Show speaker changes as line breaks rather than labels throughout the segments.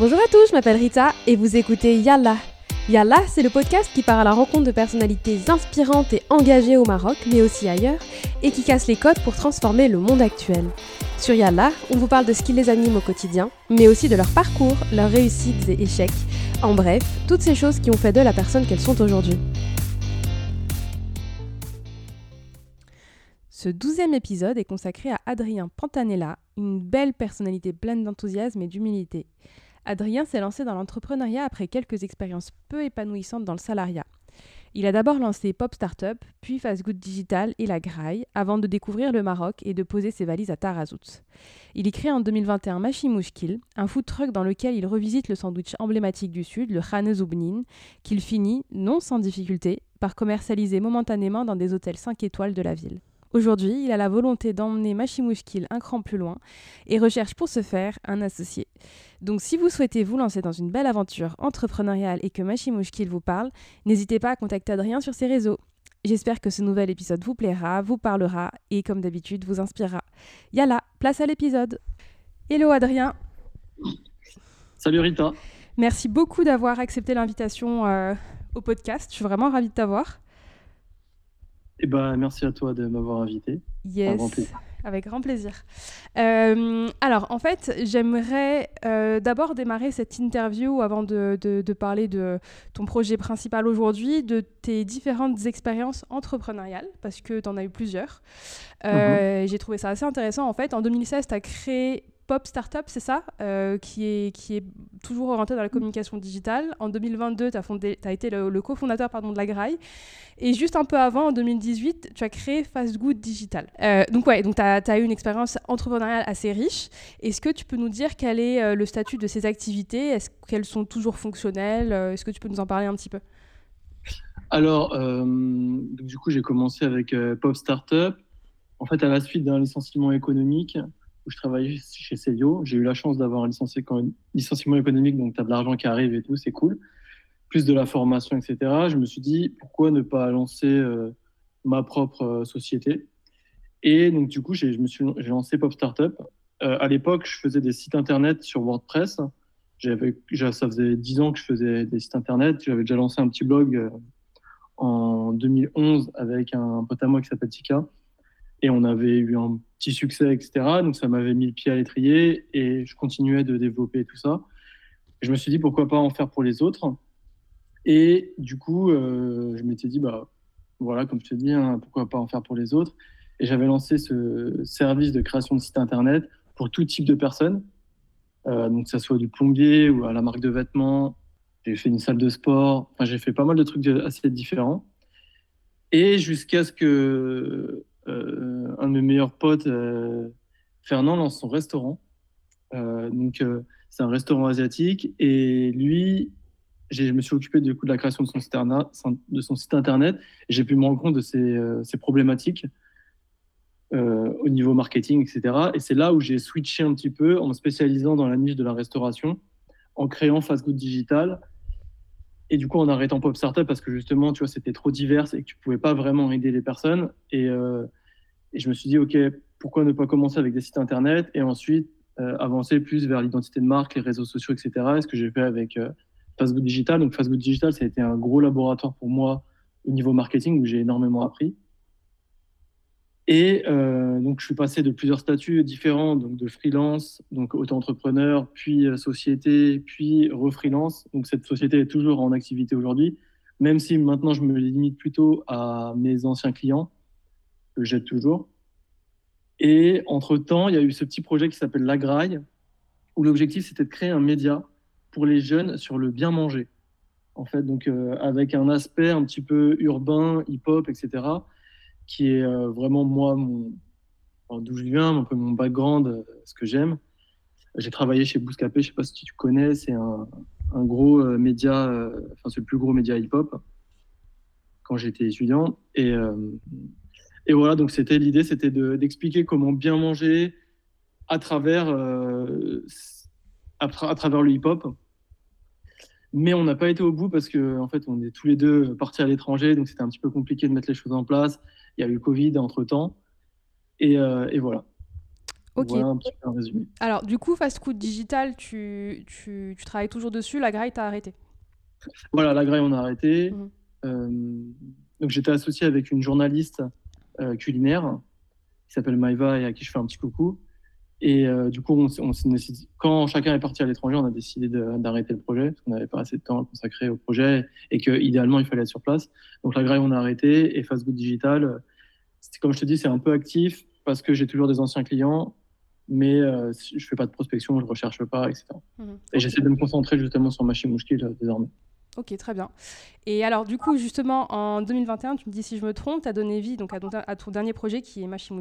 Bonjour à tous, je m'appelle Rita et vous écoutez Yalla. Yalla, c'est le podcast qui part à la rencontre de personnalités inspirantes et engagées au Maroc, mais aussi ailleurs, et qui casse les codes pour transformer le monde actuel. Sur Yalla, on vous parle de ce qui les anime au quotidien, mais aussi de leur parcours, leurs réussites et échecs. En bref, toutes ces choses qui ont fait d'eux la personne qu'elles sont aujourd'hui. Ce douzième épisode est consacré à Adrien Pantanella, une belle personnalité pleine d'enthousiasme et d'humilité. Adrien s'est lancé dans l'entrepreneuriat après quelques expériences peu épanouissantes dans le salariat. Il a d'abord lancé Pop Startup, puis Fast Good Digital et La Graille, avant de découvrir le Maroc et de poser ses valises à Tarazout. Il y crée en 2021 Machimouchkil, un food truck dans lequel il revisite le sandwich emblématique du Sud, le Khane Zoubnin, qu'il finit, non sans difficulté, par commercialiser momentanément dans des hôtels 5 étoiles de la ville. Aujourd'hui, il a la volonté d'emmener Machimouchkil un cran plus loin et recherche pour ce faire un associé. Donc si vous souhaitez vous lancer dans une belle aventure entrepreneuriale et que Machimouchkil vous parle, n'hésitez pas à contacter Adrien sur ses réseaux. J'espère que ce nouvel épisode vous plaira, vous parlera et comme d'habitude vous inspirera. Yalla, place à l'épisode. Hello Adrien.
Salut Rita.
Merci beaucoup d'avoir accepté l'invitation euh, au podcast. Je suis vraiment ravie de t'avoir.
Eh ben, merci à toi de m'avoir invité.
Yes, avec grand plaisir. Euh, alors, en fait, j'aimerais euh, d'abord démarrer cette interview avant de, de, parler de ton projet principal aujourd'hui, de tes différentes expériences entrepreneuriales, parce que tu en as eu plusieurs. Euh, mhm. J'ai trouvé ça assez intéressant. En fait, en 2016, tu as créé Pop Startup, c'est ça, euh, qui, est, toujours orienté dans la communication digitale. En 2022, tu as, été le, cofondateur de la Graille. Et juste un peu avant, en 2018, tu as créé Fast Good Digital. Euh, donc, ouais, tu as, as, eu une expérience entrepreneuriale assez riche. Est-ce que tu peux nous dire quel est euh, le statut de ces activités? Est-ce qu'elles sont toujours fonctionnelles? Est-ce que tu peux nous en parler un petit peu?
Alors, du coup, j'ai commencé avec Pop Startup. En fait, à la suite d'un licenciement économique, je travaillais chez Célio. J'ai eu la chance d'avoir un licenciement économique, donc tu as de l'argent qui arrive et tout, c'est cool. Plus de la formation, etc. Je me suis dit, pourquoi ne pas lancer euh, ma propre euh, société? Et donc, du coup, j'ai lancé Pop Startup. Euh, à l'époque, je faisais des sites internet sur WordPress. Ça faisait 10 ans que je faisais des sites internet. J'avais déjà lancé un petit blog en 2011 avec un pote à moi qui s'appelle Tika. Et on avait eu un petit succès, etc. Donc ça m'avait mis le pied à l'étrier et je continuais de développer tout ça. je me suis dit pourquoi pas en faire pour les autres. Et du coup, euh, je m'étais dit, bah voilà, comme je te dis, hein, pourquoi pas en faire pour les autres. Et j'avais lancé ce service de création de site internet pour tout type de personnes. Euh, donc que ça soit du plombier ou à la marque de vêtements. J'ai fait une salle de sport. J'ai fait pas mal de trucs assez différents. Et jusqu'à ce que euh, un de mes meilleurs potes, euh, Fernand, lance son restaurant. Euh, donc, c'est un restaurant asiatique. Et lui, je me suis occupé du coup de la création de son site, de son site internet. Et j'ai pu me rendre compte de ses, problématiques au niveau marketing, etc. Et c'est là où j'ai switché un petit peu en me spécialisant dans la niche de la restauration, en créant Fast Good Digital. Et du coup, en arrêtant Pop Startup parce que justement, tu vois, c'était trop divers et que tu pouvais pas vraiment aider les personnes. Et, et je me suis dit, OK, pourquoi ne pas commencer avec des sites internet et ensuite euh, avancer plus vers l'identité de marque, les réseaux sociaux, etc. ce que j'ai fait avec euh, Facebook Digital. Donc, Facebook Digital, ça a été un gros laboratoire pour moi au niveau marketing où j'ai énormément appris. Et euh, donc, je suis passé de plusieurs statuts différents, donc de freelance, donc auto-entrepreneur, puis société, puis refreelance. Donc, cette société est toujours en activité aujourd'hui, même si maintenant je me limite plutôt à mes anciens clients que j'aide toujours. Et entre-temps, il y a eu ce petit projet qui s'appelle La Graille, où l'objectif c'était de créer un média pour les jeunes sur le bien manger. En fait, donc euh, avec un aspect un petit peu urbain, hip-hop, etc., qui est euh, vraiment moi, mon, d'où je viens, un peu mon background, euh, ce que j'aime. J'ai travaillé chez Bouscapé, je sais pas si tu connais, c'est un, un, gros média, enfin c'est le plus gros média hip-hop quand j'étais étudiant. Et, et voilà, donc c'était l'idée, c'était d'expliquer comment bien manger à travers, euh, à, travers le hip-hop. Mais on n'a pas été au bout parce que en fait, on est tous les deux partis à l'étranger, donc c'était un petit peu compliqué de mettre les choses en place. Il y a eu le Covid entre temps, et, euh, et voilà.
Ok.
Voilà un petit peu un résumé.
Alors, du coup, Fast Food Digital, tu, tu, tu travailles toujours dessus. La graille, t'as arrêté.
Voilà, la graille, on a arrêté.
Mhm.
Euh, donc, j'étais associé avec une journaliste culinaire qui s'appelle Maïva et à qui je fais un petit coucou. Et euh, du coup, on, on quand chacun est parti à l'étranger, on a décidé d'arrêter le projet parce qu'on n'avait pas assez de temps à consacrer au projet et que idéalement il fallait être sur place. Donc la graille, on a arrêté et Facebook Digital, euh, comme je te dis, c'est un peu actif parce que j'ai toujours des anciens clients, mais euh, je fais pas de prospection, je recherche pas, etc.
Mhm.
Et j'essaie de me concentrer justement sur Machine Mouchkil euh, désormais.
Ok, très bien. Et alors, du coup, justement, en 2021, tu me dis si je me trompe, tu as donné vie donc, à, ton, à ton dernier projet qui est Machine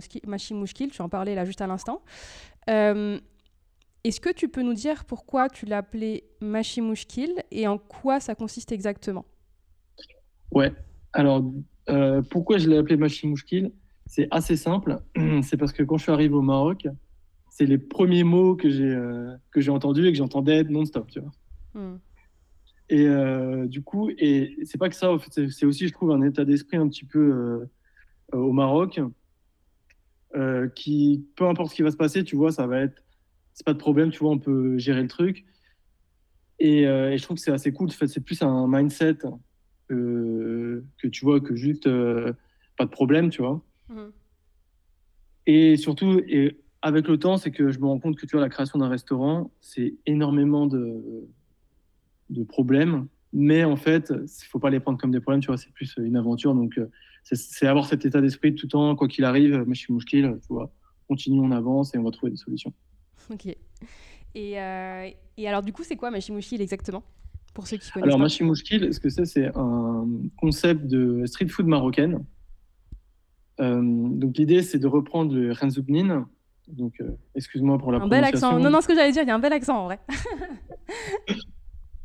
Mouchkil. Tu en parlais là juste à l'instant. Euh, Est-ce que tu peux nous dire pourquoi tu l'as appelé Machine Mouchkil et en quoi ça consiste exactement?
Ouais. Alors, euh, pourquoi je l'ai appelé Machine Mouchkil C'est assez simple. C'est parce que quand je suis arrivé au Maroc, c'est les premiers mots que j'ai euh, j'ai entendus et que j'entendais non-stop, tu vois.
Hmm.
Et euh, du coup, et c'est pas que ça, en fait, c'est- aussi, je trouve, un état d'esprit un petit peu euh, au Maroc, euh, qui, peu importe ce qui va se passer, tu vois, ça va être, c'est pas de problème, tu vois, on peut gérer le truc. Et, et je trouve que c'est assez cool. En fait, c'est plus un mindset que, que tu vois, que juste pas de problème, tu vois.
Mhm.
Et surtout, et avec le temps, c'est que je me rends compte que tu vois, la création d'un restaurant, c'est énormément de, de problèmes. Mais en fait, il faut pas les prendre comme des problèmes, tu vois, c'est plus une aventure. Donc, euh, c'est- avoir cet état d'esprit tout le temps, quoi qu'il arrive, moi je suis mouchkil, tu vois, continue, on avance et on va trouver des solutions.
Ok. Et, euh, et alors, du coup, c'est quoi Machine Mouchkil exactement? Pour ceux qui connaissent
Alors,
pas.
Machi Mouchkil, ce que c'est, c'est un concept de street food marocaine. Euh, donc, l'idée, c'est de reprendre le renzoubnin. Donc, euh, excuse-moi pour la
Un bel accent.
prononciation.
Non, non, ce que j'allais dire, il y a un bel accent en vrai.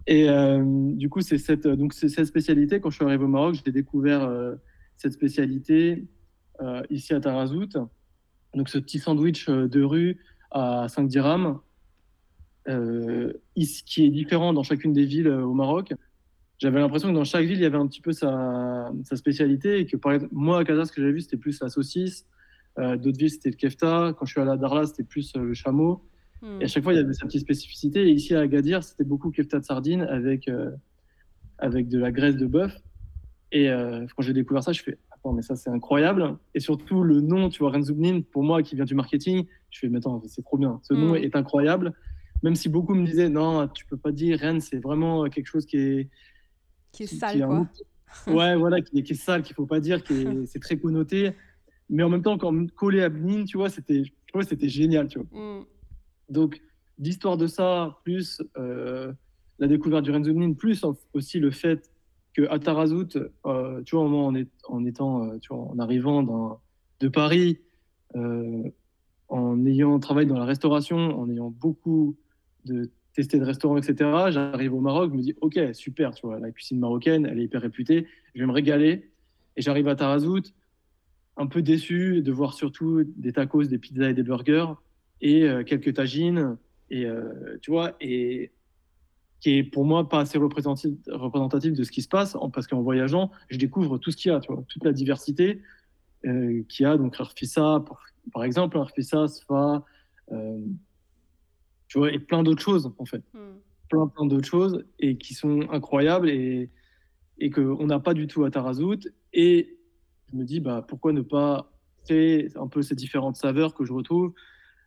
Et euh, du coup, c'est cette, donc c'est cette spécialité. Quand je suis arrivé au Maroc, j'ai découvert euh, cette spécialité euh, ici à Tarazout. Donc, ce petit sandwich euh, de rue à 5 dirhams, euh, qui est différent dans chacune des villes euh, au Maroc. J'avais l'impression que dans chaque ville, il y avait un petit peu sa, spécialité. Et que, par exemple, moi, à Casa, ce que j'avais vu, c'était plus la saucisse. Euh, D'autres villes, c'était le kefta. Quand je suis allé à Darla, c'était plus euh, le chameau. Et à chaque fois, il y avait sa petite spécificité. Et ici, à Agadir, c'était beaucoup kefta de sardine avec, euh, avec de la graisse de bœuf. Et euh, quand j'ai découvert ça, je fais Attends, mais ça, c'est incroyable. Et surtout, le nom, tu vois, Renzoubnin, pour moi, qui vient du marketing, je fais Mais attends, c'est trop bien. Ce nom
Mm.
est incroyable. Même si beaucoup me disaient Non, tu peux pas dire Rennes, c'est vraiment quelque chose qui est.
Qui est
qui-
sale,
qui est un
quoi.
Ouais, voilà, qui est, qui est sale, qu'il faut pas dire, qui est, c'est très connoté. Mais en même temps, quand collé à Bnin, tu vois, c'était, tu vois, c'était génial, tu vois.
Hmm.
Donc, l'histoire de ça, plus euh, la découverte du Renzoubnin, plus aussi le fait qu'à Tarazout, euh, tu vois, moi, en, étant, euh, tu vois, en arrivant de Paris, en ayant travaillé dans la restauration, en ayant beaucoup de testé de restaurants, etc., j'arrive au Maroc, je me dis, ok, super, tu vois, la cuisine marocaine, elle est hyper réputée, je vais me régaler. Et j'arrive à Tarazout, un peu déçu de voir surtout des tacos, des pizzas et des burgers et euh, quelques tagines et euh, tu vois et qui est pour moi pas assez représentatif, représentatif de ce qui se passe parce qu'en voyageant je découvre tout ce qu'il y a tu vois toute la diversité euh, qu'il y a. Donc Arfissa par, par exemple Arfissa Sfa euh, tu vois et plein d'autres choses en fait.
Hmm.
plein plein d'autres choses et qui sont incroyables et et qu'on n'a pas du tout à Tarazout. Et je me dis bah pourquoi ne pas créer un peu ces différentes saveurs que je retrouve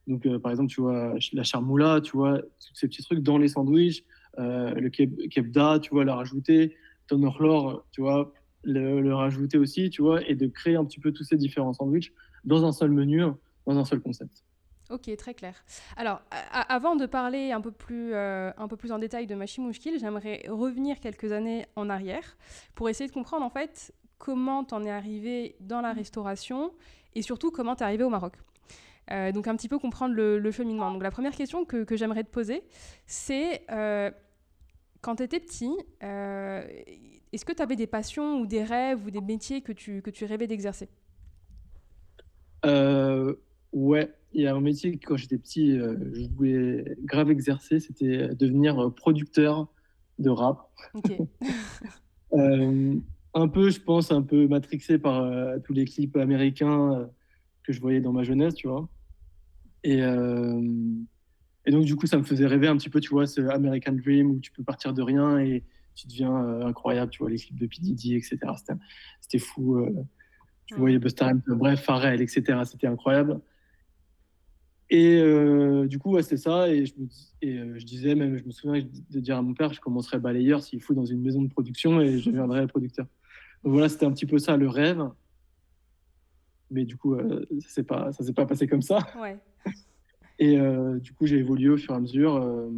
donc euh, par exemple tu vois la charmoula tu vois tous ces petits trucs dans les sandwichs euh, le keb- kebda tu vois la rajouter ton orlor tu vois le, rajouter aussi tu vois et de créer un petit peu tous ces différents sandwichs dans un seul menu dans un seul concept
Ok, très clair. Alors, avant de parler un peu plus, euh, un peu plus en détail de Machine Mouchkil, j'aimerais revenir quelques années en arrière pour essayer de comprendre en fait comment t'en es arrivé dans la restauration et surtout comment t'es arrivé au Maroc. Euh, donc un petit peu comprendre le, le cheminement. Donc la première question que, que j'aimerais te poser, c'est euh, quand tu étais petit, euh, est-ce que tu avais des passions ou des rêves ou des métiers que tu, que tu rêvais d'exercer?
Ouais, il y a un métier que quand j'étais petit, je voulais grave exercer, c'était devenir producteur de rap. Un peu, je pense, un peu matrixé par tous les clips américains que je voyais dans ma jeunesse, tu vois. Et, et donc, du coup, ça me faisait rêver un petit peu, tu vois, ce American Dream où tu peux partir de rien et tu deviens incroyable, tu vois, les clips de P. Diddy, etc. C'était fou. tu voyais Busta Rhymes, bref, Pharrell, etc. C'était incroyable. Et euh, du coup, ouais, c'était ça. Et, je, me, et euh, je disais, même, je me souviens de dire à mon père, je commencerai balayeur s'il faut dans une maison de production et je deviendrai producteur. Donc voilà, c'était un petit peu ça le rêve. Mais du coup, euh, ça ne s'est pas passé comme ça.
Ouais.
Et du coup, j'ai évolué au fur et à mesure.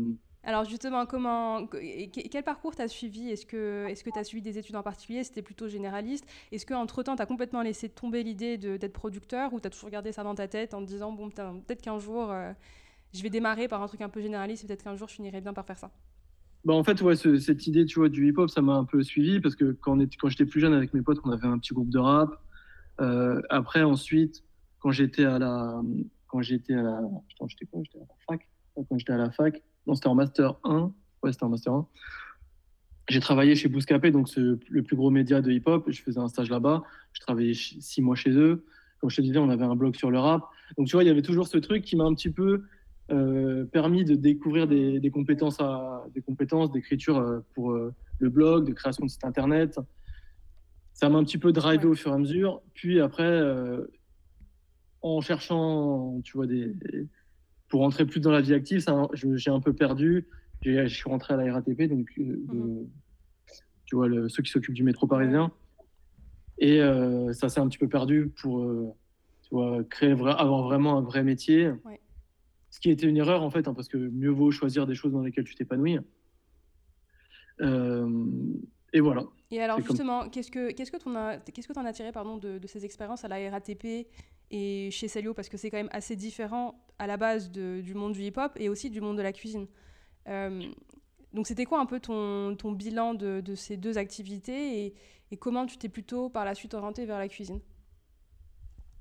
Alors justement, comment, quel parcours tu as suivi? Est-ce que tu as suivi des études en particulier? C'était plutôt généraliste Est-ce qu'entre-temps, tu as complètement laissé tomber l'idée d'être producteur ou tu as toujours gardé ça dans ta tête en te disant, bon, peut-être qu'un jour, euh, je vais démarrer par un truc un peu généraliste et peut-être qu'un jour, je finirai bien par faire ça?
Bah en fait, ouais, cette idée tu vois, du hip-hop, ça m'a un peu suivi parce que quand, quand j'étais plus jeune avec mes potes, on avait un petit groupe de rap. Euh, après, ensuite, quand j'étais à la... Quand j'étais à la... j'étais quoi? J'étais à la fac. Quand j'étais à la fac, non, c'était en Master 1. Ouais, c'était en Master 1. J'ai travaillé chez Bouscapé, donc le plus gros média de hip-hop. Je faisais un stage là-bas. Je travaillais six mois chez eux. Comme je te disais, on avait un blog sur le rap. Donc, tu vois, il y avait toujours ce truc qui m'a un petit peu euh, permis de découvrir des, des compétences d'écriture euh, pour le blog, de création de site internet. Ça m'a un petit peu drivé au fur et à mesure. Puis après, en cherchant, tu vois, des, pour rentrer plus dans la vie active, j'ai un peu perdu. Je suis rentré à la RATP, donc euh, mhm. tu vois, ceux qui s'occupent du métro parisien. Et euh, ça s'est un petit peu perdu pour euh, tu vois, créer avoir vraiment un vrai métier. Ce qui était une erreur en fait, hein, parce que mieux vaut choisir des choses dans lesquelles tu t'épanouis. et voilà.
Et alors justement, qu'est-ce que qu'est-ce que tu as qu'est-ce que en as tiré pardon de, de ces expériences à la RATP et chez Celio parce que c'est quand même assez différent à la base du monde du hip-hop et aussi du monde de la cuisine. Euh, donc c'était quoi un peu ton, ton bilan de, de, ces deux activités et, et comment tu t'es plutôt par la suite orienté vers la cuisine?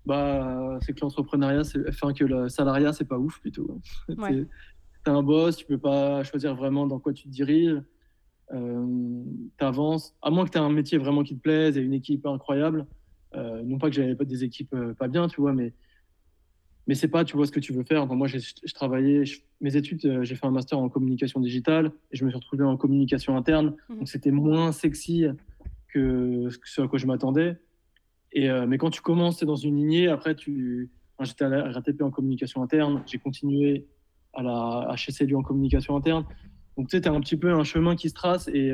Bah, c'est que l'entrepreneuriat, enfin que le salariat, c'est pas ouf plutôt. Ouais. T'es un boss, tu peux pas choisir vraiment dans quoi tu te diriges. Euh, tu avances, à moins que tu aies un métier vraiment qui te plaise et une équipe incroyable. Euh, non pas que j'avais pas des équipes euh, pas bien, tu vois, mais mais c'est pas, tu vois, ce que tu veux faire. moi, j'ai travaillé, mes études, euh, j'ai fait un master en communication digitale et je me suis retrouvé en communication interne. Mhm. Donc, c'était moins sexy que ce à quoi je m'attendais. Et, mais quand tu commences, c'est dans une lignée. Après, tu, j'étais à la RATP en communication interne. J'ai continué à la HCLU en communication interne. Donc, tu sais, tu as un petit peu un chemin qui se trace et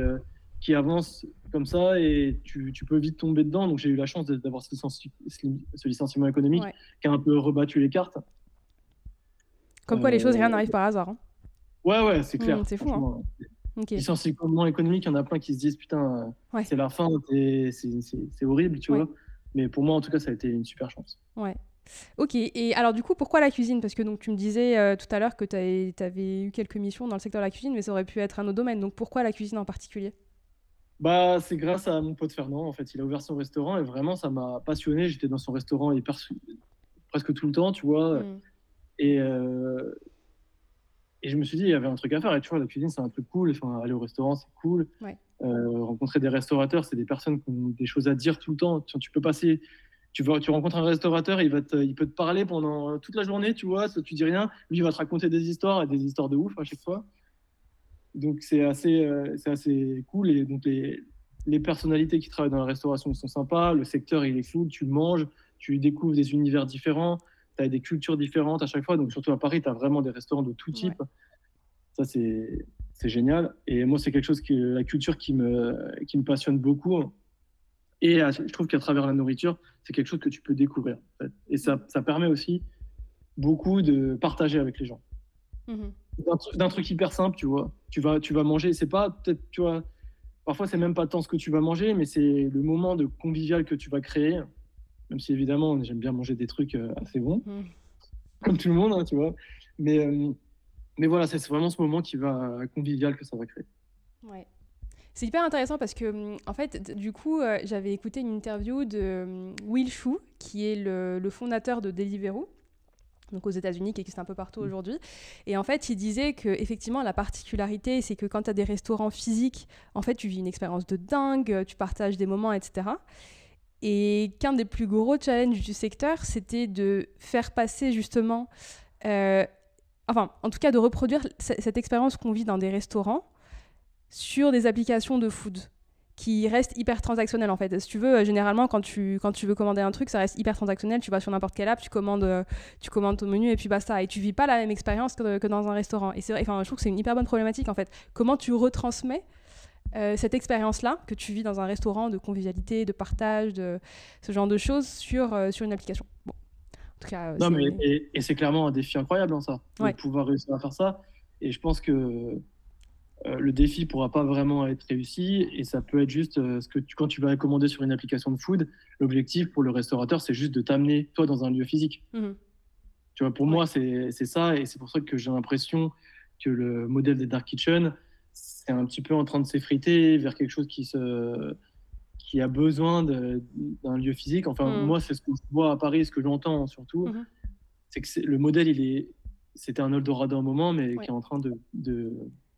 qui avance comme ça et tu, tu, peux vite tomber dedans. Donc j'ai eu la chance d'avoir ce, ce, licenciement économique qui a un peu rebattu les cartes.
Comme quoi les choses, rien euh, n'arrive par hasard. Hein.
Ouais, ouais, c'est clair.
Mmh, c'est fou. Hein.
Licenciement économique, il y en a plein qui se disent putain, c'est la fin, c'est horrible, tu vois. Mais pour moi, en tout cas, ça a été une super chance.
Ouais. Ok, et alors du coup, pourquoi la cuisine? Parce que donc, tu me disais euh, tout à l'heure que tu avais eu quelques missions dans le secteur de la cuisine, mais ça aurait pu être un autre domaine. Donc pourquoi la cuisine en particulier?
Bah, c'est grâce à mon pote Fernand. En fait, il a ouvert son restaurant et vraiment, ça m'a passionné. J'étais dans son restaurant hyper, presque tout le temps, tu vois. Mm. Et, euh, et je me suis dit, il y avait un truc à faire. Et tu vois, la cuisine, c'est un truc cool. Enfin, aller au restaurant, c'est cool. Euh, rencontrer des restaurateurs, c'est des personnes qui ont des choses à dire tout le temps. Tu, peux passer. Tu, vois, tu rencontres un restaurateur, il, va il peut te parler pendant toute la journée, tu vois, tu dis rien. Lui, il va te raconter des histoires et des histoires de ouf à chaque fois. Donc c'est assez, euh, c'est assez cool. Et donc les, les, personnalités qui travaillent dans la restauration sont sympas. Le secteur, il est fou. Tu manges, tu découvres des univers différents. Tu as des cultures différentes à chaque fois. Donc surtout à Paris, tu as vraiment des restaurants de tout type. Ça, c'est, c'est génial. Et moi, c'est quelque chose qui, la culture qui me, qui me passionne beaucoup. Et je trouve qu'à travers la nourriture, c'est quelque chose que tu peux découvrir. Et ça, ça permet aussi beaucoup de partager avec les gens. Mmh d'un truc hyper simple, tu vois. Tu vas, tu vas manger, c'est pas peut-être, tu vois, parfois c'est même pas tant ce que tu vas manger, mais c'est le moment de convivial que tu vas créer. Même si évidemment, j'aime bien manger des trucs euh, assez bons, mm. comme tout le monde, hein, tu vois. Mais, euh, mais voilà, c'est vraiment ce moment qui va convivial que ça va créer.
Ouais. C'est hyper intéressant parce que, mm, en fait, du coup, euh, j'avais écouté une interview de mm, Will Chou, qui est le, le fondateur de Deliveroo donc aux États-Unis, qui existe un peu partout mm. aujourd'hui. Et en fait, il disait que effectivement, la particularité, c'est que quand tu as des restaurants physiques, en fait, tu vis une expérience de dingue, tu partages des moments, etc. Et qu'un des plus gros challenges du secteur, c'était de faire passer justement enfin, en tout cas, de reproduire cette expérience qu'on vit dans des restaurants sur des applications de food qui restent hyper transactionnelles en fait. Si tu veux, généralement quand tu, quand tu veux commander un truc, ça reste hyper transactionnel. Tu vas sur n'importe quelle app, tu commandes, tu commandes ton menu et puis basta. Et tu vis pas la même expérience que, que, dans un restaurant. Et c'est vrai, enfin, je trouve que c'est une hyper bonne problématique en fait. Comment tu retransmets euh, cette expérience-là que tu vis dans un restaurant de convivialité, de partage, de ce genre de choses sur, euh, sur une application? Bon.
En tout cas, euh, non, mais et, c'est clairement un défi incroyable, en hein, ça, de pouvoir réussir à faire ça. Et je pense que le défi pourra pas vraiment être réussi et ça peut être juste ce que tu, quand tu vas commander sur une application de food, l'objectif pour le restaurateur, c'est juste de t'amener toi dans un lieu physique. Mmh tu vois, pour moi, c'est ça et c'est pour ça que j'ai l'impression que le modèle des dark kitchen, c'est un petit peu en train de s'effriter vers quelque chose qui se qui a besoin d'un lieu physique. Enfin, mm. moi, c'est ce que je vois à Paris, ce que j'entends surtout, mm-hmm. c'est que le modèle, il est, c'était un Eldorado à un moment, mais qui est en train de, de,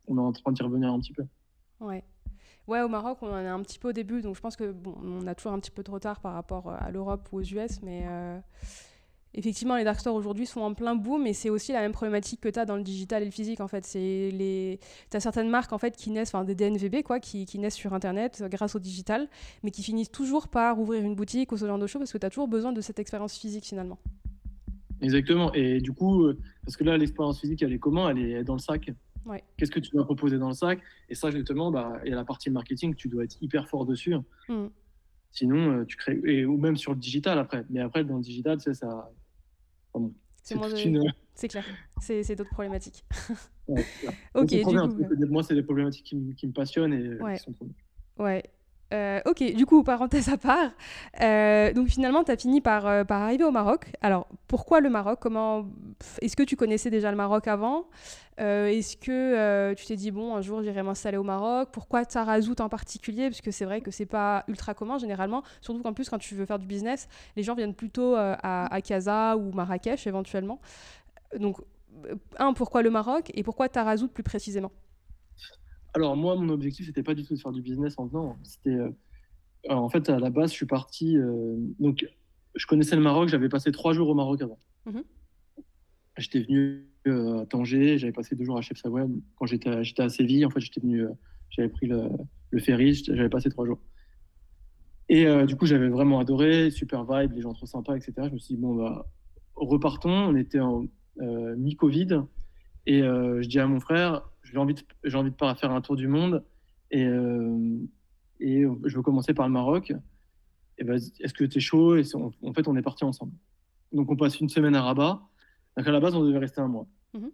on est en train d'y revenir un petit peu.
Ouais. Ouais, au Maroc, on en est un petit peu au début, donc je pense que bon, on a toujours un petit peu de retard par rapport à l'Europe ou aux US, mais euh, effectivement, les dark stores aujourd'hui sont en plein boom, et c'est aussi la même problématique que tu as dans le digital et le physique. En fait, c'est les, tu as certaines marques en fait qui naissent, enfin des DNVB quoi, qui, qui, naissent sur Internet euh, grâce au digital, mais qui finissent toujours par ouvrir une boutique ou ce genre de choses parce que tu as toujours besoin de cette expérience physique finalement.
Exactement. Et du coup, euh, parce que là, l'expérience physique, elle est comment? Elle est dans le sac? Ouais. Qu'est-ce que tu vas proposer dans le sac? Et ça, justement, bah, il y a la partie marketing, tu dois être hyper fort dessus. Mm. Sinon, euh, tu crées, et, ou même sur le digital après. Mais après, dans le digital, tu sais, ça,
c'est clair, c'est d'autres problématiques.
ok, du coup, moi, c'est des problématiques qui, qui, me passionnent et
ouais.
qui sont trop
Ouais, euh, ok, du coup, parenthèse à part, euh, donc finalement, tu as fini par, euh, par arriver au Maroc. Alors, pourquoi le Maroc? Comment Est-ce que tu connaissais déjà le Maroc avant? Est-ce que tu t'es dit, bon, un jour, j'irai m'installer au Maroc? Pourquoi Tarazout en particulier? Parce que c'est vrai que c'est pas ultra commun généralement, surtout qu'en plus, quand tu veux faire du business, les gens viennent plutôt à, à ou Marrakech éventuellement. Donc, un, pourquoi le Maroc? Et pourquoi Tarazout plus précisément?
Alors moi, mon objectif, c'était pas du tout de faire du business en venant. C'était, euh, en fait, à la base, je suis parti. Euh, donc, je connaissais le Maroc. J'avais passé trois jours au Maroc avant. Mhm. J'étais venu euh, à Tanger. J'avais passé deux jours à Chefchaouen. Quand j'étais, à, j'étais à Séville, en fait, j'étais venu. j'avais pris le, le ferry. J'avais passé trois jours. Et du coup, j'avais vraiment adoré. Super vibe, les gens trop sympas, etc. Je me suis dit bon, bah, repartons. On était en mi-Covid. Et je dis à mon frère, j'ai envie, de, j'ai envie de faire un tour du monde et, euh, et je veux commencer par le Maroc. Et ben, est-ce que tu es chaud et En fait, on est parti ensemble. Donc, on passe une semaine à Rabat. Donc, à la base, on devait rester un mois. Mhm.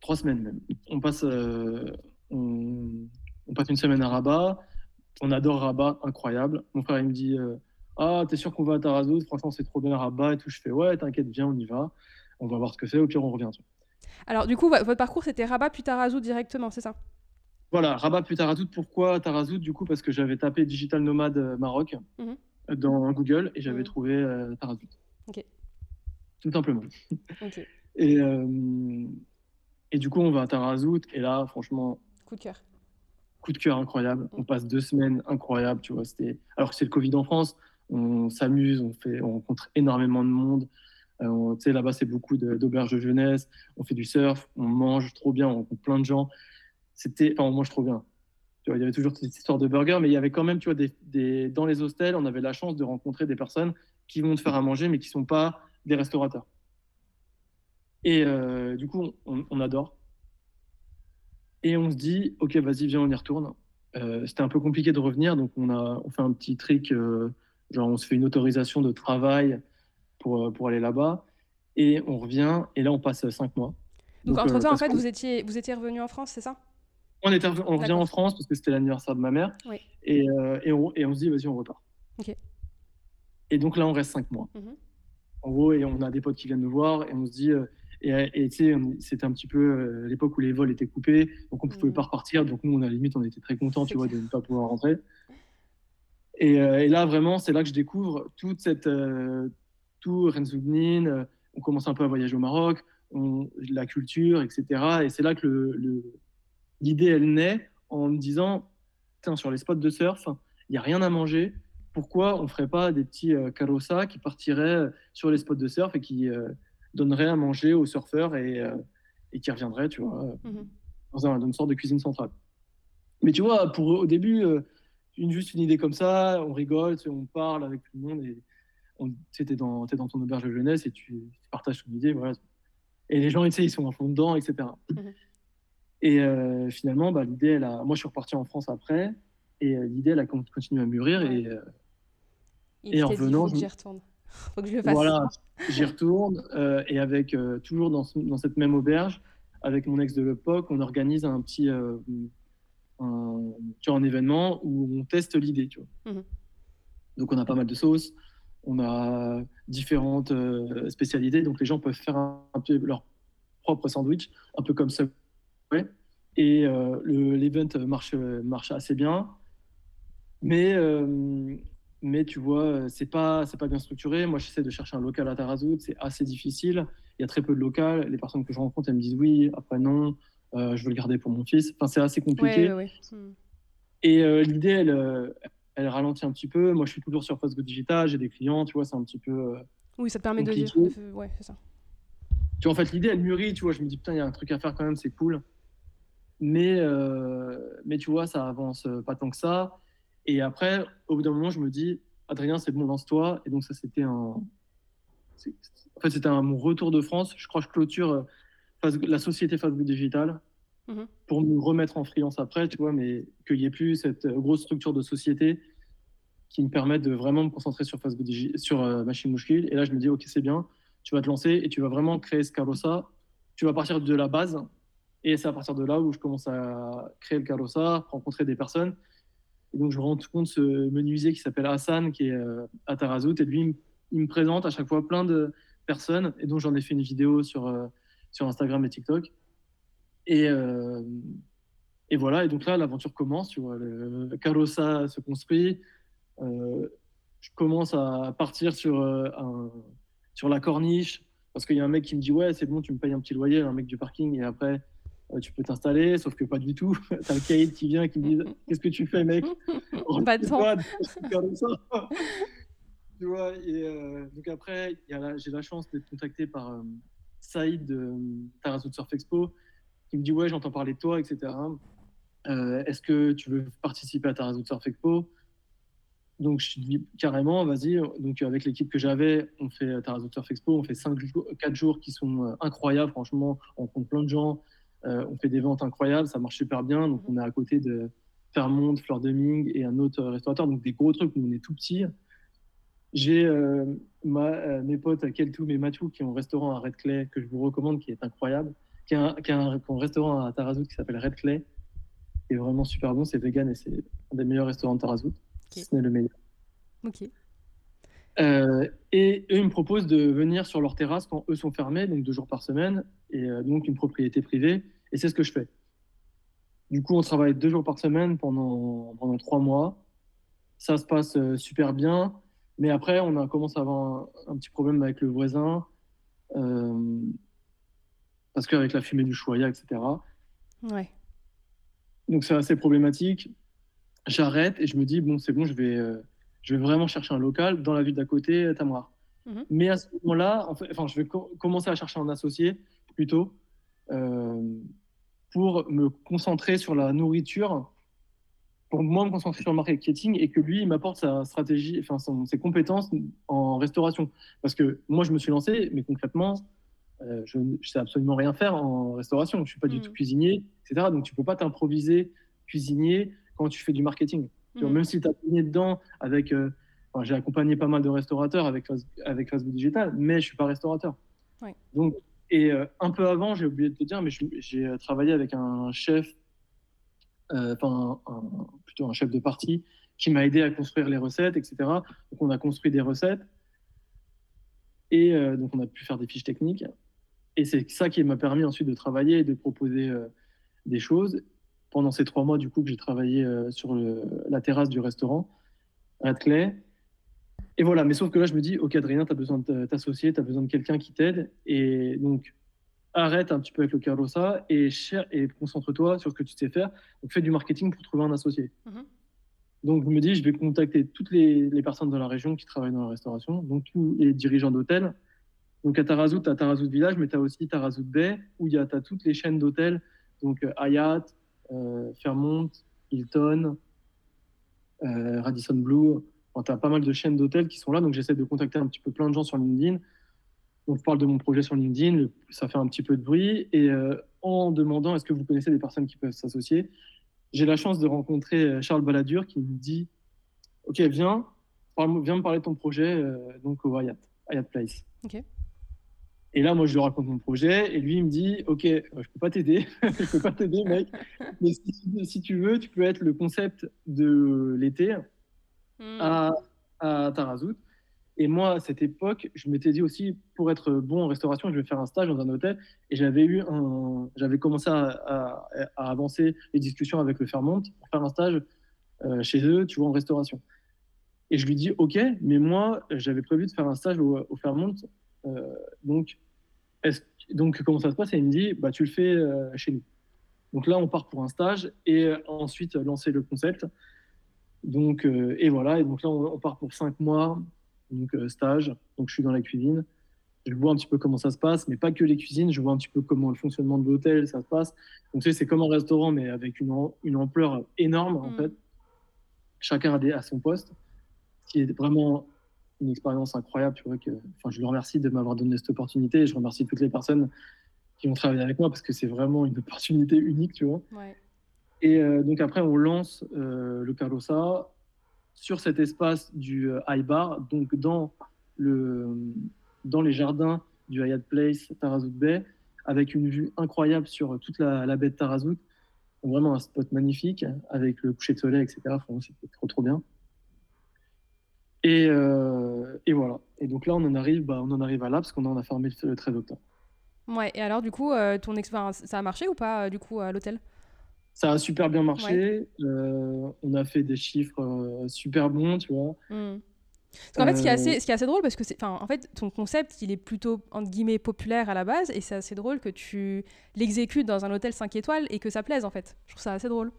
Trois semaines même. On passe, euh, on, passe une semaine à Rabat. On adore Rabat, incroyable. Mon frère, il me dit euh, Ah, t'es sûr qu'on va à Tarazout? Franchement, c'est trop bien à Rabat et tout. Je fais Ouais, t'inquiète, viens, on y va. On va voir ce que c'est. Au pire, on revient.
Alors, du coup, votre parcours, c'était Rabat puis Tarazout directement, c'est ça?
Voilà, Rabat puis Tarazout. Pourquoi Tarazout Du coup, parce que j'avais tapé Digital Nomade euh, Maroc mhm. dans Google et j'avais mhm. trouvé euh, Tarazout. Ok. Tout simplement. Ok. Et, euh, et du coup, on va à Tarazout et là, franchement.
Coup de cœur.
Coup de cœur incroyable. On passe deux semaines incroyables, tu vois. Alors que c'est le Covid en France, on s'amuse, on, fait... on rencontre énormément de monde. Euh, là-bas, c'est beaucoup d'auberges jeunesse. On fait du surf, on mange trop bien, on rencontre plein de gens. C'était, enfin, on mange trop bien. Il y avait toujours cette histoire de burger, mais il y avait quand même, tu vois, des, dans les hostels, on avait la chance de rencontrer des personnes qui vont te faire à manger, mais qui sont pas des restaurateurs. Et euh, du coup, on, adore. Et on se dit, ok, vas-y, viens, on y retourne. Euh, c'était un peu compliqué de revenir, donc on a, on fait un petit trick, genre on se fait une autorisation de travail pour, euh, pour aller là-bas. Et on revient, et là, on passe cinq mois.
Donc, entre-temps, euh, en fait, vous étiez, vous étiez revenu en France, c'est ça?
On, était, on revient en France parce que c'était l'anniversaire de ma mère. Oui. Et, euh, et, on, et, on, se dit, vas-y, on repart. Et donc là, on reste cinq mois. Mhm. En gros, et on a des potes qui viennent nous voir, et on se dit, et tu sais, c'était un petit peu l'époque où les vols étaient coupés, donc on ne pouvait mhm. pas repartir. Donc nous, on a limite, on était très contents, tu vois, de ne pas pouvoir rentrer. Et, et, là, vraiment, c'est là que je découvre toute cette, tout, Renzoudnin, euh, on commence un peu à voyager au Maroc, on, la culture, etc. Et c'est là que l'idée, elle naît en me disant, tiens, sur les spots de surf, il n'y a rien à manger, pourquoi on ne ferait pas des petits euh, qui partiraient sur les spots de surf et qui, euh, donnerait à manger aux surfeurs et, euh, et qui reviendrait, tu vois,
Mhm.
dans, un- dans une sorte de cuisine centrale. Mais tu vois, pour, au début, euh, une, juste une idée comme ça, on rigole, on parle avec tout le monde et tu t'es dans, t'es dans ton auberge de jeunesse et tu, tu partages ton idée, voilà. Et les gens, ils sont à fond dedans, etc. Et euh, finalement, bah, l'idée, elle a... moi, je suis reparti en France après et euh, l'idée, elle a con- continué à mûrir et euh, Et en
s'était dit,
revenant,
faut que j'y retourne. faut que je le fasse.
Voilà, j'y retourne et avec toujours dans, ce- dans cette même auberge, avec mon ex de l'époque, on organise un petit un, tu vois, un événement où on teste l'idée. Tu vois.
Mhm.
Donc on a pas mal de sauces, on a différentes euh, spécialités, donc les gens peuvent faire un, un peu leur propre sandwich, un peu comme ça. Et euh, le- l'event marche, marche assez bien. Mais, euh, mais tu vois, c'est pas, pas bien structuré. Moi, j'essaie de chercher un local à Tarazout. C'est assez difficile. Il y a très peu de local. Les personnes que je rencontre, elles me disent oui, après non, euh, je veux le garder pour mon fils. Enfin, c'est assez compliqué.
Ouais, ouais, ouais. Hmm.
Et l'idée, elle, elle ralentit un petit peu. Moi, je suis toujours sur Facebook Digital. J'ai des clients, tu vois, c'est un petit peu. euh,
Oui, ça te permet de dire. Ouais, c'est ça.
Tu vois, en fait, l'idée, elle mûrit. Tu vois, je me dis, putain, il y a un truc à faire quand même, c'est cool. Mais, euh, mais tu vois, ça avance euh, pas tant que ça. Et après, au bout d'un moment, je me dis, Adrien, c'est bon, lance-toi. Et donc, ça, c'était un. En fait, c'était un- mon retour de France. Je crois que je clôture la société Facebook Digital
Mhm.
pour me remettre en freelance après, tu vois, mais qu'il n'y ait plus cette euh, grosse structure de société qui me permette de vraiment me concentrer sur Facebook sur euh, Machine Mouchkil. Et là, je me dis, OK, c'est bien, tu vas te lancer et tu vas vraiment créer ce Carossa. Tu vas partir de la base. Et c'est à partir de là où je commence à créer le Carossa, rencontrer des personnes. Et donc, je me rends compte ce menuisier qui s'appelle Hassan, qui est euh, à Tarazout. Et lui, il me- présente à chaque fois plein de personnes. Et donc, j'en ai fait une vidéo sur, sur Instagram et TikTok. Et, euh, et voilà, et donc là, l'aventure commence, tu vois, le, Carossa se construit. Euh, je commence à partir sur, euh, un- sur la corniche, parce qu'il y a un mec qui me dit, ouais, c'est bon, tu me payes un petit loyer, un mec du parking, et après, tu peux t'installer, sauf que pas du tout. T'as le caïd qui vient, qui me dit, qu'est-ce que tu fais, mec?
Pas de temps.
Tu vois, et donc après, j'ai la chance d'être contacté par Saïd de Tarazout Surf Expo, qui me dit Ouais, j'entends parler de toi, etc. Euh, Est-ce que tu veux participer à Tarazout Surf Expo? Donc je dis carrément, vas-y. Donc avec l'équipe que j'avais, on fait Tarazout Surf Expo, on fait 5 jours, 4 jours qui sont euh, incroyables, franchement, on rencontre plein de gens, euh, on fait des ventes incroyables, ça marche super bien. Donc on est à côté de Fairmont, Fleur de Ming et un autre restaurateur, donc des gros trucs où on est tout petit. J'ai mes potes Keltoum et Mathieu qui ont un restaurant à Red Clay que je vous recommande, qui est incroyable, qui a un, qui a un- qui a un restaurant à Tarazout qui s'appelle Red Clay, qui est vraiment super bon, c'est vegan et c'est un des meilleurs restaurants de Tarazout, si ce n'est le meilleur.
Ok.
Euh, et eux, ils me proposent de venir sur leur terrasse quand eux sont fermés, donc deux jours par semaine, et euh, donc une propriété privée, et c'est ce que je fais. Du coup, on travaille deux jours par semaine pendant, pendant trois mois. Ça se passe euh, super bien, mais après, on a commencé à avoir un, un petit problème avec le voisin, parce qu'avec la fumée du choya, etc.
Ouais.
Donc c'est assez problématique. J'arrête et je me dis, bon, c'est bon, je vais, euh, je vais vraiment chercher un local dans la ville d'à côté, euh, Tamoir.
Mhm.
Mais à ce moment-là, en fait, enfin, je vais co- commencer à chercher un associé plutôt euh, pour me concentrer sur la nourriture, pour moi me concentrer sur le marketing et que lui il m'apporte sa stratégie, enfin son- ses compétences en restauration. Parce que moi je me suis lancé, mais concrètement, euh, je ne sais absolument rien faire en restauration. Je suis pas du tout cuisinier, etc. Donc tu peux pas t'improviser cuisinier quand tu fais du marketing.
Mhm.
même si tu as baigné dedans avec. euh, enfin, j'ai accompagné pas mal de restaurateurs avec, avec Facebook Digital, mais je suis pas restaurateur.
Ouais.
Donc, et euh, un peu avant, j'ai oublié de te dire, mais j'ai travaillé avec un chef, enfin plutôt un chef de partie, qui m'a aidé à construire les recettes, etc. Donc on a construit des recettes et euh, donc on a pu faire des fiches techniques. Et c'est ça qui m'a permis ensuite de travailler et de proposer euh, des choses. Pendant ces trois mois, du coup, que j'ai travaillé euh, sur le- la terrasse du restaurant, Red Clay. Et voilà, mais sauf que là, je me dis, ok, Adrien, tu as besoin de t'associer, tu as besoin de quelqu'un qui t'aide. Et donc, arrête un petit peu avec le Carossa et, concentre-toi sur ce que tu sais faire. Donc, fais du marketing pour trouver un associé.
Mhm.
Donc, je me dis, je vais contacter toutes les, les personnes dans la région qui travaillent dans la restauration, donc tous les dirigeants d'hôtels, Donc à Tarazout, tu as Tarazout Village, mais tu as aussi Tarazout Bay, où a as toutes les chaînes d'hôtels, donc euh, Hyatt, euh, Fairmont, Hilton, euh, Radisson Blue. Enfin, tu as pas mal de chaînes d'hôtels qui sont là, donc j'essaie de contacter un petit peu plein de gens sur LinkedIn. Donc je parle de mon projet sur LinkedIn, ça fait un petit peu de bruit, et en demandant est-ce que vous connaissez des personnes qui peuvent s'associer, j'ai la chance de rencontrer Charles Balladur qui me dit Ok, viens, viens me parler de ton projet donc au Hyatt, Hyatt Place.
Ok.
Et là, moi, je lui raconte mon projet et lui, il me dit Ok, je peux pas t'aider, je peux pas t'aider, mec, mais si, tu veux, tu peux être le concept de l'été hmm. à, à Tarazout. Et moi, à cette époque, je m'étais dit aussi, pour être bon en restauration, je vais faire un stage dans un hôtel. Et j'avais eu un, j'avais commencé à, avancer les discussions avec le Fairmont pour faire un stage euh, chez eux, tu vois, en restauration. Et je lui dis, ok, mais moi, j'avais prévu de faire un stage au, au Fairmont euh, donc, donc, comment ça se passe? Et il me dit, bah, tu le fais euh, chez nous. Donc là, on part pour un stage et euh, ensuite lancer le concept. Donc, et voilà. Et donc là, on, part pour cinq mois, donc stage. Donc, je suis dans la cuisine. Je vois un petit peu comment ça se passe, mais pas que les cuisines. Je vois un petit peu comment le fonctionnement de l'hôtel, ça se passe. Donc, tu sais, c'est comme un restaurant, mais avec une, une ampleur énorme, en mm. fait. Chacun a, à son poste, ce qui est vraiment une expérience incroyable. Tu vois, que, enfin, je lui remercie de m'avoir donné cette opportunité et je remercie toutes les personnes qui ont travaillé avec moi parce que c'est vraiment une opportunité unique, tu vois. Et euh, donc après, on lance euh, le Carlosa sur cet espace du euh, High Bar, donc dans, le, dans les jardins du Hyatt Place Tarazout Bay, avec une vue incroyable sur toute la, baie de Tarazout. vraiment un spot magnifique avec le coucher de soleil, etc. C'était trop trop bien. Et, euh, et, voilà. Et donc là, on en arrive, bah, on en arrive à là parce qu'on en a fermé le 13 octobre.
Ouais. Et alors, du coup, euh, ton expérience, ça a marché ou pas, euh, du coup, à l'hôtel?
Ça a super bien marché. on a fait des chiffres super bons, tu vois.
Mmh. Parce fait, ce qui, est assez, ce qui est assez drôle, parce que en fait, ton concept, il est plutôt, entre guillemets, populaire à la base, et c'est assez drôle que tu l'exécutes dans un hôtel 5 étoiles et que ça plaise, en fait. Je trouve ça assez drôle.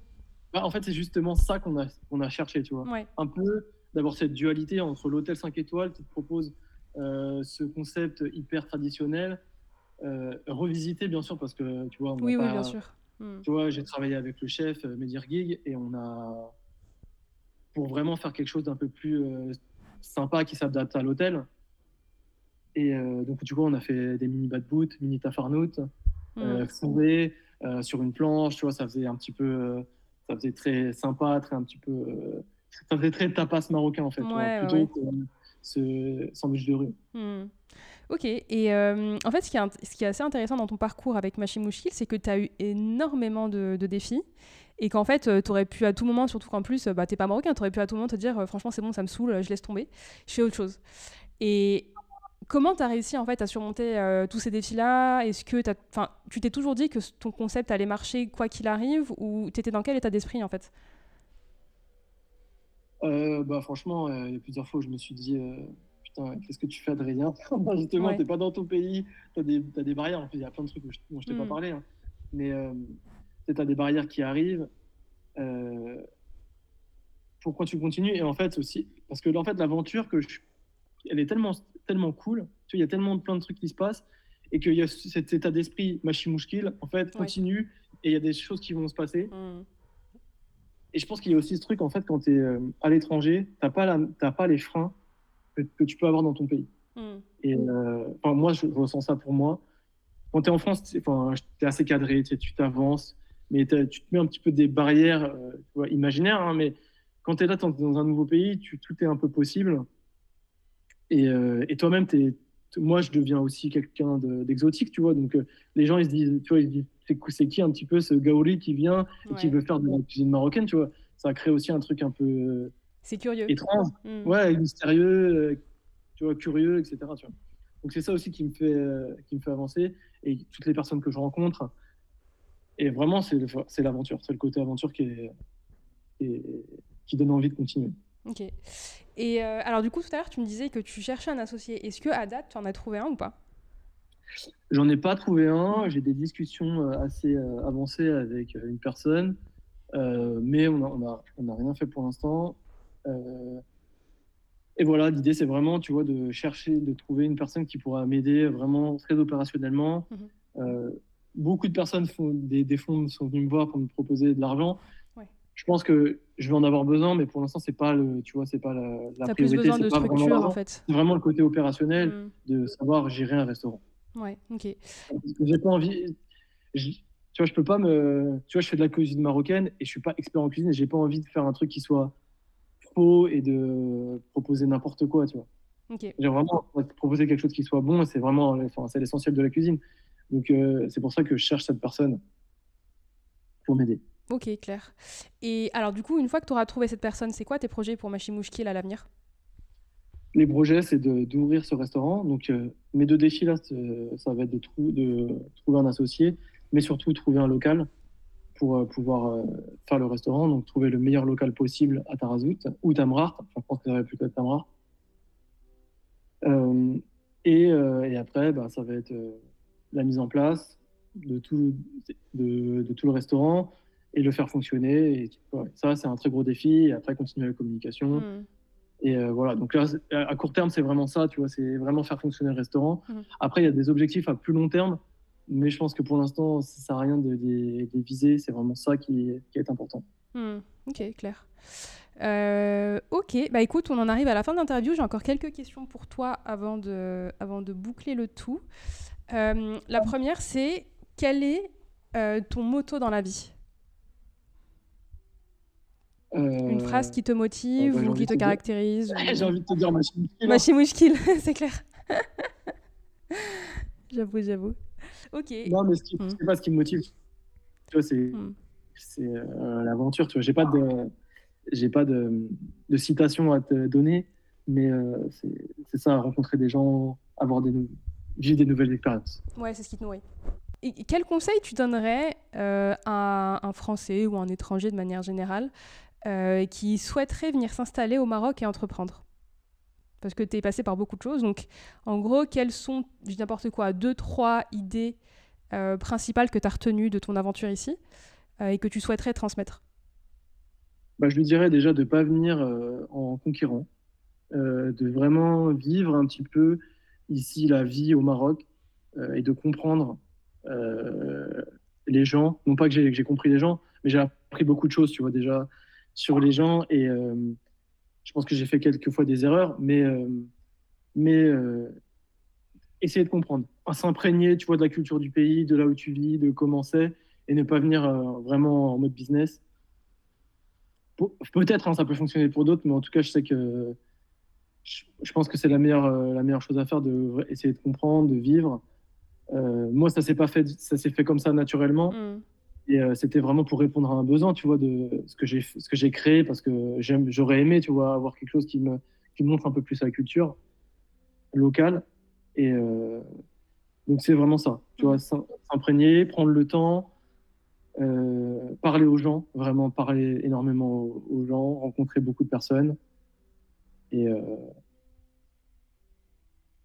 Bah, en fait, c'est justement ça qu'on a, qu'on a cherché, tu vois.
Ouais.
Un peu d'avoir cette dualité entre l'hôtel 5 étoiles qui te propose euh, ce concept hyper traditionnel, euh, revisité bien sûr parce que tu vois,
oui, oui, bien sûr.
Hmm. Tu vois, j'ai travaillé avec le chef euh, Medir Gig et on a pour vraiment faire quelque chose d'un peu plus sympa qui s'adapte à l'hôtel. Et donc tu vois, on a fait des mini bad boot, mini tafarnout, fourré sur une planche. Tu vois, ça faisait un petit peu, ça faisait très sympa, très un petit peu ça fait très tapas marocain en fait, plutôt que ce sandwich de rue.
Hmm. Ok, et euh, en fait, ce qui, est, ce qui, est, assez intéressant dans ton parcours avec Machimouchkil, c'est que tu as eu énormément de, défis et qu'en fait, euh, tu aurais pu à tout moment, surtout qu'en plus, bah, t'es pas marocain, tu aurais pu à tout moment te dire euh, franchement, c'est bon, ça me saoule, je laisse tomber, je fais autre chose. Et comment tu as réussi en fait à surmonter tous ces défis-là? Est-ce que tu t'es toujours dit que ton concept allait marcher quoi qu'il arrive ou tu étais dans quel état d'esprit en fait?
Euh, bah, Franchement, euh, il y a plusieurs fois où je me suis dit euh, Putain, qu'est-ce que tu fais, Adrien Justement, tu n'es pas dans ton pays, tu as, des barrières. En fait, il y a plein de trucs dont je t'ai pas mm. parlé. Hein. Mais tu as des barrières qui arrivent. pourquoi tu continues Et en fait, aussi, parce que en fait, l'aventure, que elle est tellement, tellement cool. Tu il y a tellement de plein de trucs qui se passent et qu'il y a cet état d'esprit machimouchkil, en fait, continue et il y a des choses qui vont se passer. Mm. Et je pense qu'il y a aussi ce truc, en fait, quand tu es euh, à l'étranger, tu n'as pas, pas les freins que, tu peux avoir dans ton pays. Hmm. Et euh, moi, je, ressens ça pour moi. Quand tu es en France, tu es assez cadré, tu t'avances, mais tu te mets un petit peu des barrières euh, imaginaires. Hein, mais quand tu es là, dans un nouveau pays, tu, tout est un peu possible. Et, et toi-même, moi, je deviens aussi quelqu'un d'exotique, tu vois. Donc, les gens, ils se disent, tu vois, ils se disent, c'est qui un petit peu ce gaouli qui vient et qui veut faire de la cuisine marocaine, tu vois. Ça crée aussi un truc un peu.
C'est curieux.
Étrange. Mm. Ouais, mystérieux, euh, tu vois, curieux, etc. Tu vois. Donc c'est ça aussi qui me fait, euh, qui me fait avancer. Et toutes les personnes que je rencontre. Et vraiment, c'est l'aventure. C'est le côté aventure qui, est, qui, donne envie de continuer.
Ok. Et euh, alors, du coup, tout à l'heure, tu me disais que tu cherchais un associé. Est-ce que à date, tu en as trouvé un ou pas?
J'en ai pas trouvé un. J'ai des discussions euh, assez euh, avancées avec une personne, mais on n'a on a, on a rien fait pour l'instant. et voilà, l'idée, c'est vraiment, tu vois, de chercher, de trouver une personne qui pourra m'aider vraiment très opérationnellement.
Mhm.
Beaucoup de personnes font des, des fonds sont venus me voir pour me proposer de l'argent. Je pense que je vais en avoir besoin, mais pour l'instant, c'est pas le, tu vois, c'est pas la, la
plus
priorité.
besoin
c'est pas vraiment
en fait.
C'est vraiment le côté opérationnel
Mm.
de savoir gérer un restaurant.
Ouais, ok.
J'ai pas envie. je- tu vois, je peux pas me. Tu vois, je fais de la cuisine marocaine et je suis pas expert en cuisine et j'ai pas envie de faire un truc qui soit faux et de proposer n'importe quoi, tu vois.
Ok.
J'ai vraiment proposer quelque chose qui soit bon c'est vraiment enfin, c'est l'essentiel de la cuisine. Donc, euh, c'est pour ça que je cherche cette personne pour m'aider.
Ok, clair. Et alors, du coup, une fois que tu auras trouvé cette personne, c'est quoi tes projets pour Machimouchkil à l'avenir?
Les projets, c'est d'ouvrir ce restaurant. Donc, euh, mes deux défis là, ça va être de, trou- de trouver un associé, mais surtout trouver un local pour euh, pouvoir euh, faire le restaurant. Donc, trouver le meilleur local possible à Tarazout ou Tamraght. Enfin, je pense que ça va plutôt être Tamraght. Euh, et, après, bah, ça va être la mise en place de tout, de tout le restaurant et le faire fonctionner. Et, ouais, ça, c'est un très gros défi. Et après, continuer la communication.
Hmm.
Et euh, voilà, donc là, à court terme, c'est vraiment ça, tu vois, c'est vraiment faire fonctionner le restaurant.
Mhm.
Après, il y a des objectifs à plus long terme, mais je pense que pour l'instant, ça sert à rien de, les viser, c'est vraiment ça qui, qui est important.
Hmm, Ok, clair. Euh, ok, bah écoute, on en arrive à la fin de l'interview. J'ai encore quelques questions pour toi avant de, avant de boucler le tout. Euh, la première, c'est quel est ton motto dans la vie? Une
Euh,
phrase qui te motive
bah, j'ai
ou qui te
dire-
caractérise ou-
J'ai envie de te dire, machine.
Machimouchkil, c'est clair. j'avoue, j'avoue. Ok.
Non, mais ce qui- c'est pas ce qui me motive. Tu vois, c'est c'est, euh, l'aventure. Tu vois, j'ai pas de, j'ai pas de, de citation à te donner, mais euh, c'est c'est ça, rencontrer des gens, avoir des, vivre des nouvelles expériences.
Ouais, c'est ce qui te nourrit. Et quel conseil tu donnerais euh, à un Français ou un étranger de manière générale euh, qui souhaiterait venir s'installer au Maroc et entreprendre Parce que tu es passé par beaucoup de choses. Donc, en gros, quelles sont, je n'importe quoi, deux, trois idées euh, principales que tu as retenues de ton aventure ici euh, et que tu souhaiterais transmettre?
Bah, je lui dirais déjà de ne pas venir en conquérant, de vraiment vivre un petit peu ici la vie au Maroc et de comprendre les gens. Non pas que j'ai compris les gens, mais j'ai appris beaucoup de choses, tu vois, déjà sur les gens. Et euh, je pense que j'ai fait quelques fois des erreurs, mais, euh, mais euh, essayer de comprendre, s'imprégner, tu vois, de la culture du pays, de là où tu vis, de comment c'est, et ne pas venir vraiment en mode business. Pe- Peut-être, hein, ça peut fonctionner pour d'autres, mais en tout cas, je sais que je, pense que c'est la meilleure, la meilleure chose à faire, de essayer de comprendre, de vivre. Moi, ça s'est pas fait, ça s'est fait comme ça naturellement,
Hmm.
Et euh, c'était vraiment pour répondre à un besoin, tu vois, de ce que j'ai, ce que j'ai créé, parce que j'aime, j'aurais aimé, tu vois, avoir quelque chose qui me, qui montre un peu plus la culture locale, et euh, donc c'est vraiment ça, tu vois, s'im- s'imprégner, prendre le temps. euh, parler aux gens, vraiment parler énormément aux, gens, rencontrer beaucoup de personnes. Et,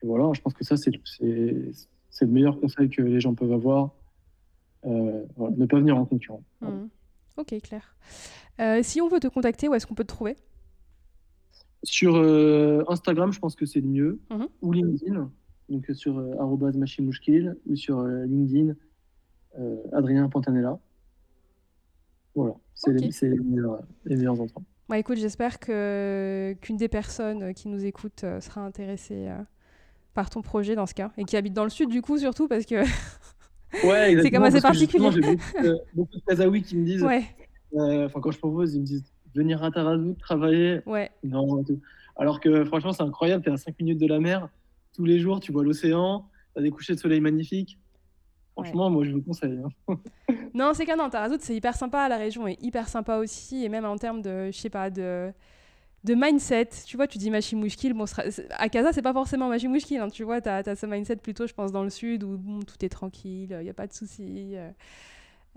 et voilà, je pense que ça, c'est c'est- c'est le meilleur conseil que les gens peuvent avoir. Euh, voilà, ne pas venir en concurrent.
Hmm. Ok, clair. Euh, si on veut te contacter, où est-ce qu'on peut te trouver?
Sur euh, Instagram, je pense que c'est le mieux,
Mhm.
ou LinkedIn, donc sur machimouchkil, ou sur LinkedIn, Adrien Pantanella. Voilà, c'est les, meilleurs, les meilleurs endroits.
Bah écoute, j'espère que qu'une des personnes qui nous écoute sera intéressée par ton projet dans ce cas et qui habite dans le sud du coup surtout parce que
Ouais,
C'est comme assez particulier.
J'ai beaucoup, de- beaucoup de Kazaouis qui me disent,
ouais,
euh, enfin quand je propose, ils me disent venir à Tarazout travailler.
ouais,
Non, tout. Alors que franchement, c'est incroyable, tu es à 5 minutes de la mer, tous les jours, tu vois l'océan, tu as des couchers de soleil magnifiques. Franchement, moi je vous conseille. hein.
Non, c'est qu'à non, Tarazout, c'est hyper sympa, la région est hyper sympa aussi, et même en termes de, je sais pas, de, de mindset. Tu vois, tu dis Machimouchkil, bon, à Casa, c'est pas forcément Machimouchkil, hein, tu vois, t'as as ce mindset plutôt, je pense, dans le sud, où bon, tout est tranquille, il y a pas de soucis. euh,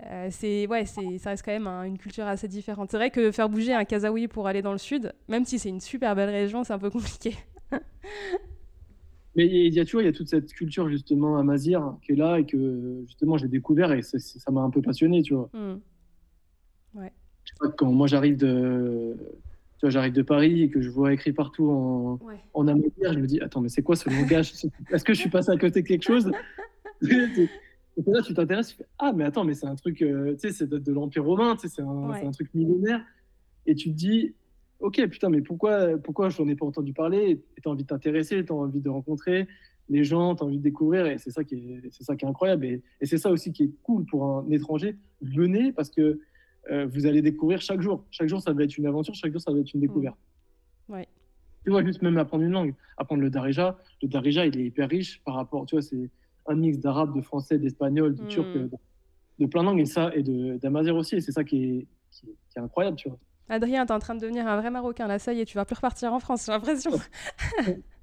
euh, c'est ouais, ça reste quand même un- une culture assez différente. C'est vrai que faire bouger un Kazaoui pour aller dans le sud, même si c'est une super belle région, c'est un peu compliqué.
Mais il y a, tu vois, il y a toute cette culture justement à Mazir qui est là et que justement j'ai découvert et ça m'a un peu passionné, tu vois.
Hmm.
Je sais pas, quand moi j'arrive de, tu vois, j'arrive de Paris et que je vois écrit partout en,
Ouais.
en je me dis, attends, mais c'est quoi ce langage? Est-ce que je suis passé à côté de quelque chose? Et là, tu t'intéresses, tu fais, ah, mais attends, mais c'est un truc, euh, tu sais, c'est de, l'Empire romain, tu sais, c'est un,
Ouais.
c'est un truc millénaire. Et tu te dis, ok, putain, mais pourquoi, pourquoi je n'en ai pas entendu parler? Et tu as envie de t'intéresser, tu as envie de rencontrer les gens, tu as envie de découvrir, et c'est ça qui est, c'est ça qui est incroyable. Et, et c'est ça aussi qui est cool pour un étranger. Venez parce que euh, vous allez découvrir chaque jour. Chaque jour, ça va être une aventure, chaque jour, ça va être une découverte.
Ouais.
Tu vois, juste même apprendre une langue, apprendre le darija. Le darija, il est hyper riche par rapport, tu vois, c'est un mix d'arabe, de français, d'espagnol, de turc,
Mm.
euh, de plein de langues, et ça, et d'amazigh aussi. Et c'est ça qui est, qui, est- qui est incroyable, tu vois.
Adrien, t'es en train de devenir un vrai Marocain, là, ça y est, tu vas plus repartir en France, j'ai l'impression.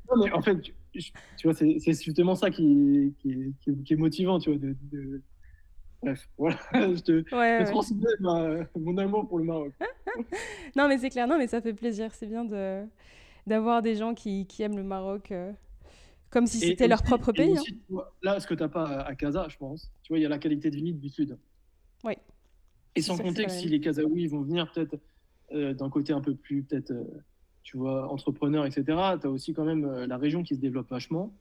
Non, mais en fait, tu, tu vois, c'est justement ça qui, qui, est- qui est- qui est motivant, tu vois. De, de- Bref, voilà, je te,
Ouais, ouais.
ma- mon amour pour le Maroc.
Non, mais c'est clair, non, mais ça fait plaisir, c'est bien de d'avoir des gens qui, qui aiment le Maroc euh, comme si c'était leur
aussi-
propre pays. hein.
aussi, tu vois, là, ce que tu n'as pas à, Casa, je pense, tu vois, il y a la qualité de vie du Sud.
Oui.
Et sans compter que si les Kazaouis vont venir peut-être euh, d'un côté un peu plus, peut-être, euh, tu vois, entrepreneur, etc., tu as aussi quand même la région qui se développe vachement.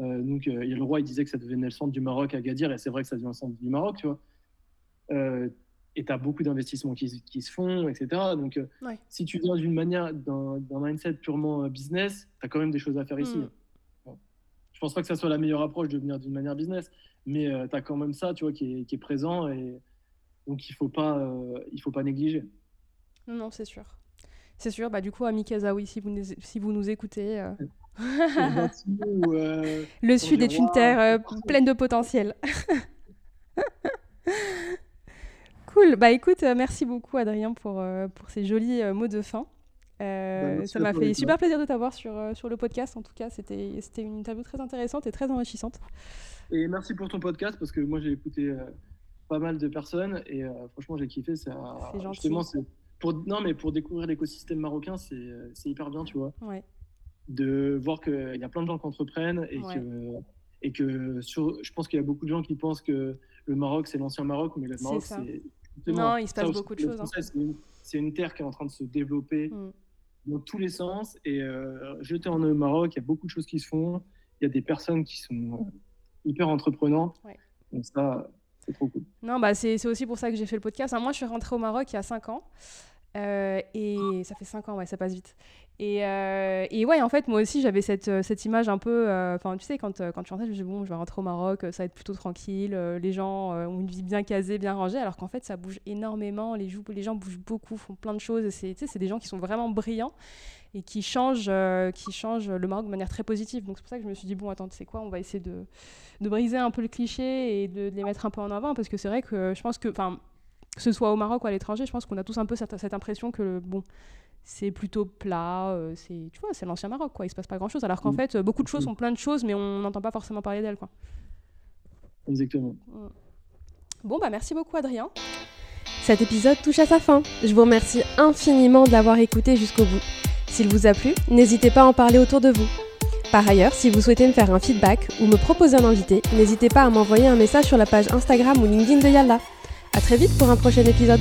Euh, donc, euh, le roi, il disait que ça devenait le centre du Maroc à Gadir, et c'est vrai que ça devient le centre du Maroc, tu vois. Euh, et tu as beaucoup d'investissements qui, qui se font, etc. Donc, euh,
Ouais.
si tu viens d'une manière, d'un mindset purement euh, business, tu as quand même des choses à faire ici.
Mm.
Bon. Je pense pas que ça soit la meilleure approche de venir d'une manière business, mais tu as quand même ça, tu vois, qui est, qui est présent, et donc il faut pas, il faut pas négliger.
Non, non, c'est sûr. C'est sûr, bah du coup, Ami Kazaoui, si vous nous, si vous nous écoutez,
Ou, euh,
le Sud est une terre euh, pleine de potentiel. cool, bah écoute, euh, merci beaucoup Adrien pour, pour ces jolis mots de fin. Euh,
Bah,
ça m'a fait super plaisir de t'avoir sur, sur le podcast. En tout cas, c'était une interview très intéressante et très enrichissante.
Et merci pour ton podcast parce que moi j'ai écouté euh, pas mal de personnes et euh, franchement j'ai kiffé. Ça,
C'est gentil.
justement, pour non mais pour découvrir l'écosystème marocain, c'est c'est hyper bien, tu vois,
Ouais.
De voir qu'il y a plein de gens qui entreprennent et
Ouais.
que et que sur, je pense qu'il y a beaucoup de gens qui pensent que le Maroc c'est l'ancien Maroc, mais le Maroc c'est
Non, il se passe beaucoup de choses, hein.
C'est une, terre qui est en train de se développer
Mm.
dans tous les sens. Et euh, jeté en au Maroc, il y a beaucoup de choses qui se font. Il y a des personnes qui sont euh, hyper entreprenantes.
Ouais.
Donc ça, c'est trop cool.
Non, bah c'est c'est aussi pour ça que j'ai fait le podcast. hein. Moi, je suis rentrée au Maroc il y a 5 ans. Euh, et ça fait 5 ans, ouais, ça passe vite. Et, euh, et ouais, en fait, moi aussi, j'avais cette, euh, cette image un peu. euh, Enfin, tu sais, quand, quand tu rentrais, je me disais, bon, je vais rentrer au Maroc, ça va être plutôt tranquille. les gens ont une vie bien casée, bien rangée. Alors qu'en fait, ça bouge énormément. Les, gens bougent beaucoup, font plein de choses. C'est des gens qui sont vraiment brillants et qui changent, qui changent le Maroc de manière très positive. Donc, c'est pour ça que je me suis dit, bon, attends, tu sais quoi, on va essayer de, de briser un peu le cliché et de, de les mettre un peu en avant. Parce que c'est vrai que je pense que. Enfin, que ce soit au Maroc ou à l'étranger, je pense qu'on a tous un peu cette, cette impression que bon, c'est plutôt plat, euh, c'est tu vois, c'est l'ancien Maroc quoi, il se passe pas grand chose. Alors qu'en
Mm.
fait, euh, beaucoup de choses
Mm.
sont plein de choses, mais on n'entend pas forcément parler d'elles quoi.
Exactement.
Bon bah merci beaucoup Adrien.
Cet épisode touche à sa fin. Je vous remercie infiniment de l'avoir écouté jusqu'au bout. S'il vous a plu, n'hésitez pas à en parler autour de vous. Par ailleurs, si vous souhaitez me faire un feedback ou me proposer un invité, n'hésitez pas à m'envoyer un message sur la page Instagram ou LinkedIn de Yalla. À très vite pour un prochain épisode.